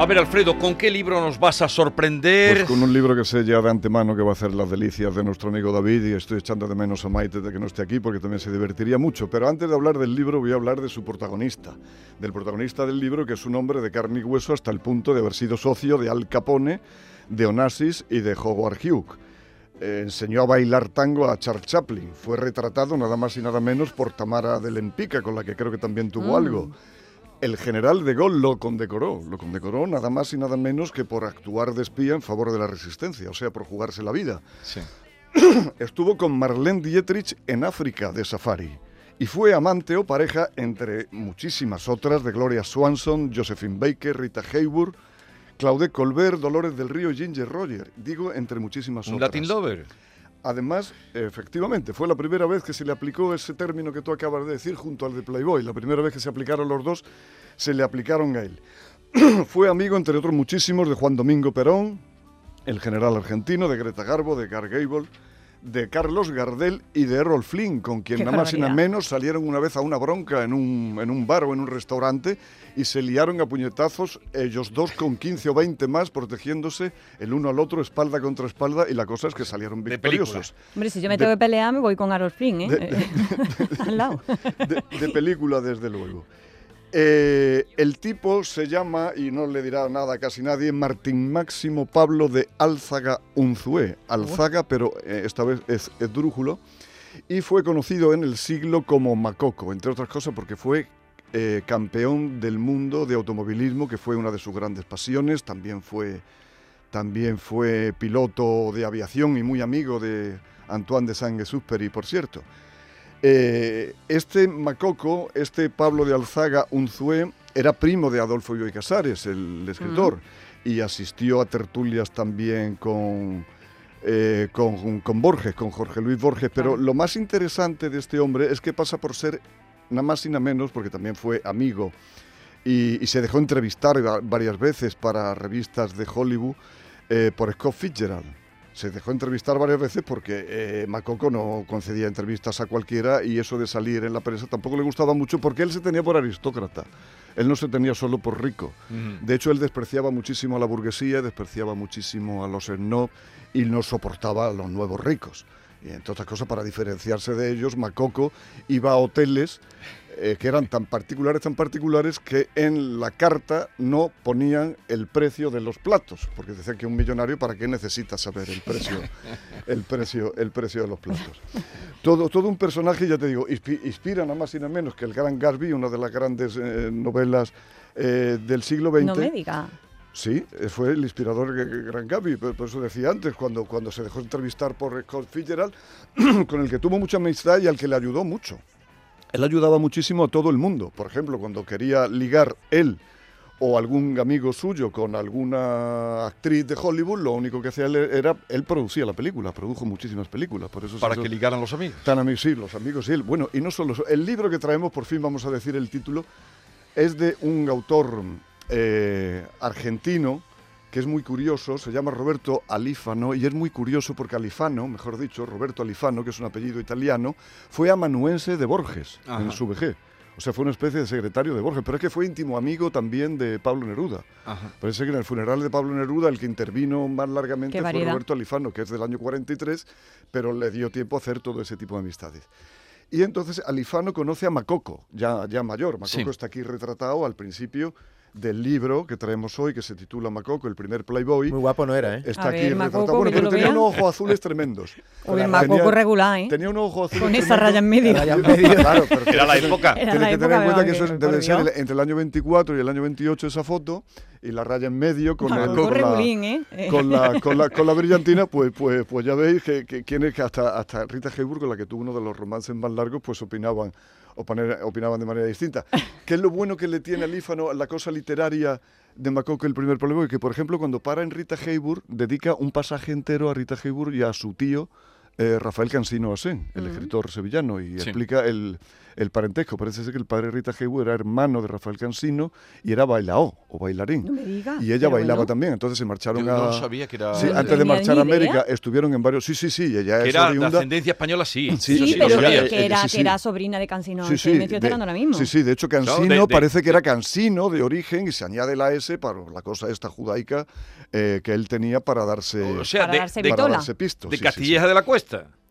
A ver, Alfredo, ¿con qué libro nos vas a sorprender? Pues con un libro que sé ya de antemano que va a hacer las delicias de nuestro amigo David y estoy echando de menos a Maite de que no esté aquí porque también se divertiría mucho. Pero antes de hablar del libro voy a hablar de su protagonista, del protagonista del libro que es un hombre de carne y hueso hasta el punto de haber sido socio de Al Capone, de Onassis y de Howard Hughes. Eh, enseñó a bailar tango a Charles Chaplin. Fue retratado nada más y nada menos por Tamara de Lempica, con la que creo que también tuvo Mm. algo. El general de Gaulle lo condecoró, lo condecoró nada más y nada menos que por actuar de espía en favor de la resistencia, o sea, por jugarse la vida. Sí. Estuvo con Marlene Dietrich en África de safari y fue amante o pareja entre muchísimas otras de Gloria Swanson, Josephine Baker, Rita Hayworth, Claudette Colbert, Dolores del Río y Ginger Roger. Digo, entre muchísimas ¿Un otras. Latin Lover? Además, efectivamente, fue la primera vez que se le aplicó ese término que tú acabas de decir junto al de Playboy. La primera vez que se aplicaron los dos, se le aplicaron a él. fue amigo, entre otros muchísimos, de Juan Domingo Perón, el general argentino, de Greta Garbo, de Gar Gable, de Carlos Gardel y de Errol Flynn, con quien Qué nada más y nada menos salieron una vez a una bronca en un, en un bar o en un restaurante y se liaron a puñetazos ellos dos con 15 o 20 más protegiéndose el uno al otro espalda contra espalda y la cosa es que salieron victoriosos. Hombre, si yo me De- tengo que pelear, me voy con Harold Flynn, ¿eh? De- Al lado. de, de película, desde luego. Eh, el tipo se llama, y no le dirá nada a casi nadie, Martín Máximo Pablo de Álzaga Unzué. Alzaga, pero eh, esta vez es esdrújulo. Y fue conocido en el siglo como Macoco, entre otras cosas porque fue eh, campeón del mundo de automovilismo, que fue una de sus grandes pasiones. También fue, también fue piloto de aviación y muy amigo de Antoine de Saint-Exupéry, por cierto. Eh, este Macoco, este Pablo de Alzaga Unzué, era primo de Adolfo Bioy Casares, el escritor, y asistió a tertulias también con, eh, con, con Borges, con Jorge Luis Borges. Pero lo más interesante de este hombre es que pasa por ser nada más y nada menos, porque también fue amigo y, y se dejó entrevistar va- varias veces para revistas de Hollywood eh, por Scott Fitzgerald. Se dejó entrevistar varias veces porque eh, Macoco no concedía entrevistas a cualquiera y eso de salir en la prensa tampoco le gustaba mucho porque él se tenía por aristócrata. Él no se tenía solo por rico. De hecho, él despreciaba muchísimo a la burguesía, despreciaba muchísimo a los snob y no soportaba a los nuevos ricos. Y entre otras cosas, para diferenciarse de ellos, Macoco iba a hoteles eh, que eran tan particulares, tan particulares, que en la carta no ponían el precio de los platos, porque decían que un millonario, ¿para qué necesita saber el precio, el precio, el precio de los platos? Todo, todo un personaje, ya te digo, inspi- inspira nada más y nada menos que el Gran Gatsby, una de las grandes eh, novelas eh, del siglo XX. No me diga. Sí, fue el inspirador de Gran por, por eso decía antes, cuando, cuando se dejó entrevistar por Scott Fitzgerald, con el que tuvo mucha amistad y al que le ayudó mucho. Él ayudaba muchísimo a todo el mundo. Por ejemplo, cuando quería ligar él o algún amigo suyo con alguna actriz de Hollywood, lo único que hacía él era, él producía la película, produjo muchísimas películas, por eso se Para que ligaran los amigos. tan amigos, sí, los amigos y él. Bueno, y no solo eso, el libro que traemos, por fin vamos a decir el título, es de un autor eh, argentino que es muy curioso, se llama Roberto Alifano, y es muy curioso porque Alifano, mejor dicho, Roberto Alifano, que es un apellido italiano, fue amanuense de Borges Ajá. en su vejez. O sea, fue una especie de secretario de Borges, pero es que fue íntimo amigo también de Pablo Neruda. Ajá. Parece que en el funeral de Pablo Neruda el que intervino más largamente fue. Roberto Alifano, que es del año 43, pero le dio tiempo a hacer todo ese tipo de amistades. Y entonces Alifano conoce a Macoco, ya, ya mayor. Macoco Sí. está aquí retratado al principio del libro que traemos hoy, que se titula Macoco, el primer Playboy. Muy guapo no era, ¿eh? Está A aquí ver, retratado. Macoco, Bueno, pero tenía unos ojos azules tremendos. Oye, Tenía- Macoco regular, ¿eh? Tenía unos ojos azules Con esa raya en medio. Raya en medio. Claro, pero Era la época. Tienes que tener en cuenta que eso es- debe ser el- entre el año 24 y el año 28 esa foto, y la raya en medio con, el- la, con la, con la, con la brillantina, pues, pues, pues ya veis que, que, quién es que hasta, hasta Rita Hayworth, con la que tuvo uno de los romances más largos, pues opinaban, opinaban de manera distinta. ¿Qué es lo bueno que le tiene al Ífano la cosa literaria de Macoco el primer Playboy, que por ejemplo cuando para en Rita Hayworth dedica un pasaje entero a Rita Hayworth y a su tío eh, Rafael Cansino Asén, el escritor sevillano, y Sí. explica el, el parentesco. Parece ser que el padre Rita Hayworth era hermano de Rafael Cansino y era bailao o bailarín. No me digas. Y ella bailaba bueno. también, entonces se marcharon Yo a... no sabía que era... Sí, No antes de marchar a América estuvieron en varios... Sí, sí, sí, ella que es era de ascendencia española, sí. Sí, Sí, pero sabía. que, que era, que sobrina de Cansino. Sí, Sí, sí, me estoy de- enterando ahora mismo. Sí, sí, de hecho de- de- parece que era Cansino de origen y se añade la S para la cosa esta judaica eh, que él tenía para darse, O sea, Para de, darse de- para darse pisto. Castilleja de la Cuesta.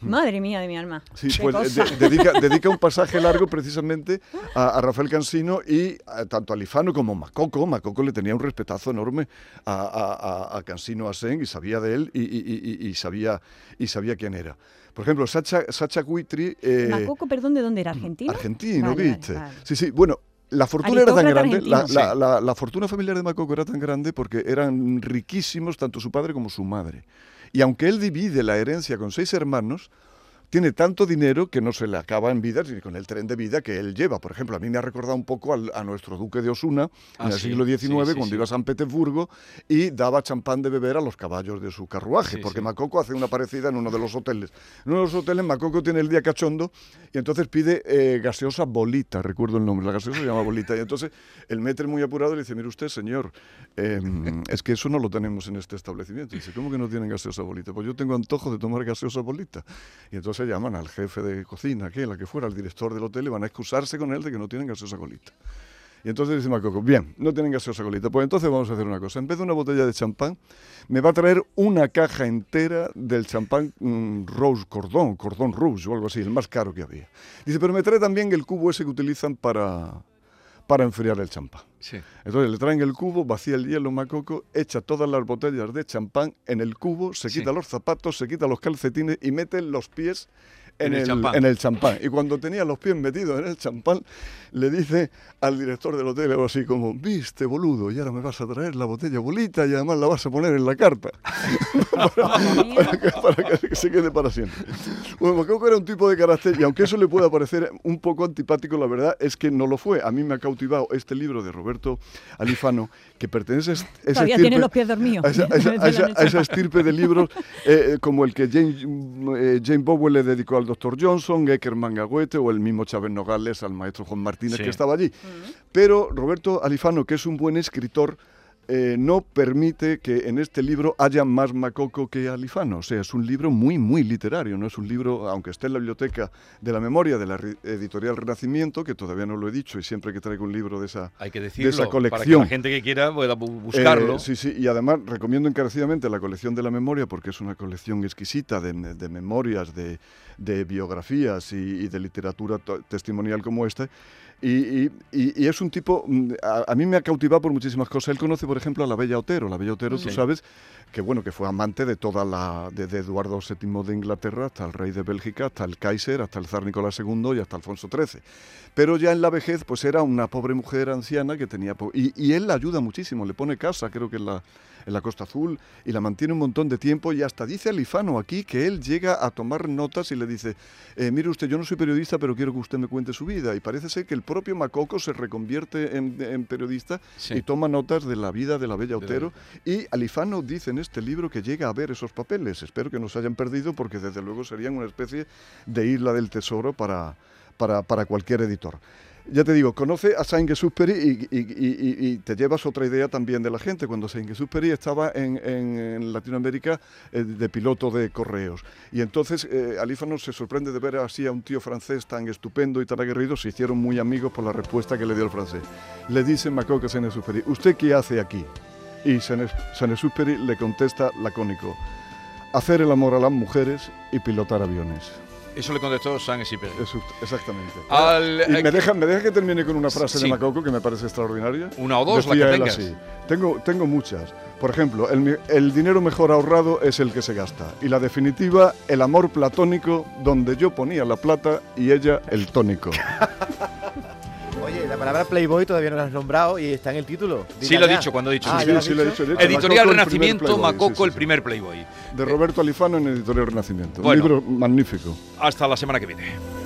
Madre mía de mi alma. Sí, pues de- dedica, dedica un pasaje largo precisamente a, a Rafael Cansino y a- tanto a Lifano como a Macoco. Macoco le tenía un respetazo enorme a, a, a- a Cansino Asen y sabía de él y, y- y- y- y sabía, y sabía quién era. Por ejemplo, Sacha, Sacha Guitry... eh, Macoco, perdón, ¿de dónde era? ¿Argentino? Argentino, Vale, ¿viste? vale. Sí, sí, bueno. La fortuna era tan grande, la, argentino. la- la- la fortuna familiar de Macoco era tan grande porque eran riquísimos tanto su padre como su madre. Y aunque él divide la herencia con seis hermanos, tiene tanto dinero que no se le acaba en vida ni con el tren de vida que él lleva. Por ejemplo, a mí me ha recordado un poco al- a nuestro duque de Osuna Ah, en el sí, siglo XIX, sí, sí, cuando iba a San Petersburgo y daba champán de beber a los caballos de su carruaje, porque. Macoco hace una parecida en uno de los hoteles. En uno de los hoteles Macoco tiene el día cachondo y entonces pide eh, gaseosa bolita, recuerdo el nombre, la gaseosa se llama bolita. Y entonces el metre muy apurado le dice, mire usted, señor, eh, es que eso no lo tenemos en este establecimiento. Y dice, ¿cómo que no tienen gaseosa bolita? Pues yo tengo antojo de tomar gaseosa bolita. Y entonces llaman al jefe de cocina, aquel, la que fuera, al director del hotel, y van a excusarse con él de que no tienen gaseosa bolita. Y entonces dice Macoco, bien, no tienen gaseosa colita, pues entonces vamos a hacer una cosa. En vez de una botella de champán, me va a traer una caja entera del champán mm, Rose Cordón, Cordón Rouge o algo así, el más caro que había. Dice, pero me trae también el cubo ese que utilizan para, para enfriar el champán. Sí. Entonces le traen el cubo, vacía el hielo Macoco, echa todas las botellas de champán en el cubo, se Sí. quita los zapatos, se quita los calcetines y mete los pies en, En el en el champán. Y cuando tenía los pies metidos en el champán, le dice al director del hotel algo así como, viste boludo, y ahora me vas a traer la botella bolita y además la vas a poner en la carta. Mía. para, que, para que se quede para siempre. Bueno, Macoco era un tipo de carácter y aunque eso le pueda parecer un poco antipático, la verdad es que no lo fue. A mí me ha cautivado este libro de Roberto Alifano, que pertenece a es- esa Todavía estirpe- tiene los pies dormidos. a esa, a esa- De a esa- a esa estirpe de libros eh, eh, como el que Jane, eh, Jane Bowen le dedicó al doctor Johnson, Eckerman a Goethe o el mismo Chávez Nogales al maestro Juan Martínez Sí. que estaba allí. Pero Roberto Alifano, que es un buen escritor, eh, no permite que en este libro haya más Macoco que Alifano. O sea, es un libro muy, muy literario. No es un libro, aunque esté en la biblioteca de la memoria de la editorial Renacimiento, que todavía no lo he dicho y siempre que traigo un libro de esa, Hay que de decirlo esa para que colección. la gente que quiera pueda bu- buscarlo. Eh, sí, sí, y además recomiendo encarecidamente la colección de la memoria porque es una colección exquisita de, de memorias, de, de biografías y, y de literatura testimonial como esta. Y, y- y- y es un tipo, mm, a, a mí me ha cautivado por muchísimas cosas. Él conoce, por ejemplo, a la Bella Otero. La Bella Otero, tú sabes, que bueno, que fue amante de toda la, de, de Eduardo VII de Inglaterra hasta el rey de Bélgica, hasta el Kaiser, hasta el zar Nicolás II y hasta Alfonso XIII. Pero ya en la vejez, pues era una pobre mujer anciana que tenía... Y, y él la ayuda muchísimo, le pone casa, creo que en la, en la Costa Azul, y la mantiene un montón de tiempo, y hasta dice Alifano aquí que él llega a tomar notas y le dice, eh, mire usted, yo no soy periodista, pero quiero que usted me cuente su vida. Y parece ser que el propio Macoco se reconvierte en, en periodista Sí. y toma notas de la vida de la Bella Otero. Y Alifano dice en este libro que llega a ver esos papeles. Espero que no se hayan perdido porque desde luego serían una especie de isla del tesoro para, para, para cualquier editor. Ya te digo, conoce a Saint-Exupéry y, te llevas otra idea también de la gente. Cuando Saint-Exupéry estaba en, Latinoamérica eh, de piloto de correos. Y entonces eh, Alífano se sorprende de ver así a un tío francés tan estupendo y tan aguerrido. Se hicieron muy amigos por la respuesta que le dio el francés. Le dice Macoque a Saint-Exupéry, ¿usted qué hace aquí? Y Saint- Saint-Exupéry le contesta lacónico, hacer el amor a las mujeres y pilotar aviones. Eso le contestó San Exupéry. Exactamente. Al- Y me deja, me deja que termine con una frase Sí. de Macoco que me parece extraordinaria. Una o dos, la Decía que él tengas. así. Tengo, tengo muchas. Por ejemplo, el, el dinero mejor ahorrado es el que se gasta. Y la definitiva, el amor platónico, donde yo ponía la plata y ella el tónico. Palabra Playboy todavía no la has nombrado y está en el título. Sí, lo he dicho cuando he dicho. Ah, sí. ¿ya lo has sí, lo he dicho? dicho, lo he dicho. Editorial Macoco, el primer Renacimiento, Playboy, Macoco, sí, sí, el sí. primer Playboy. De Roberto Alifano en Editorial Renacimiento. Bueno. Un libro magnífico. Hasta la semana que viene.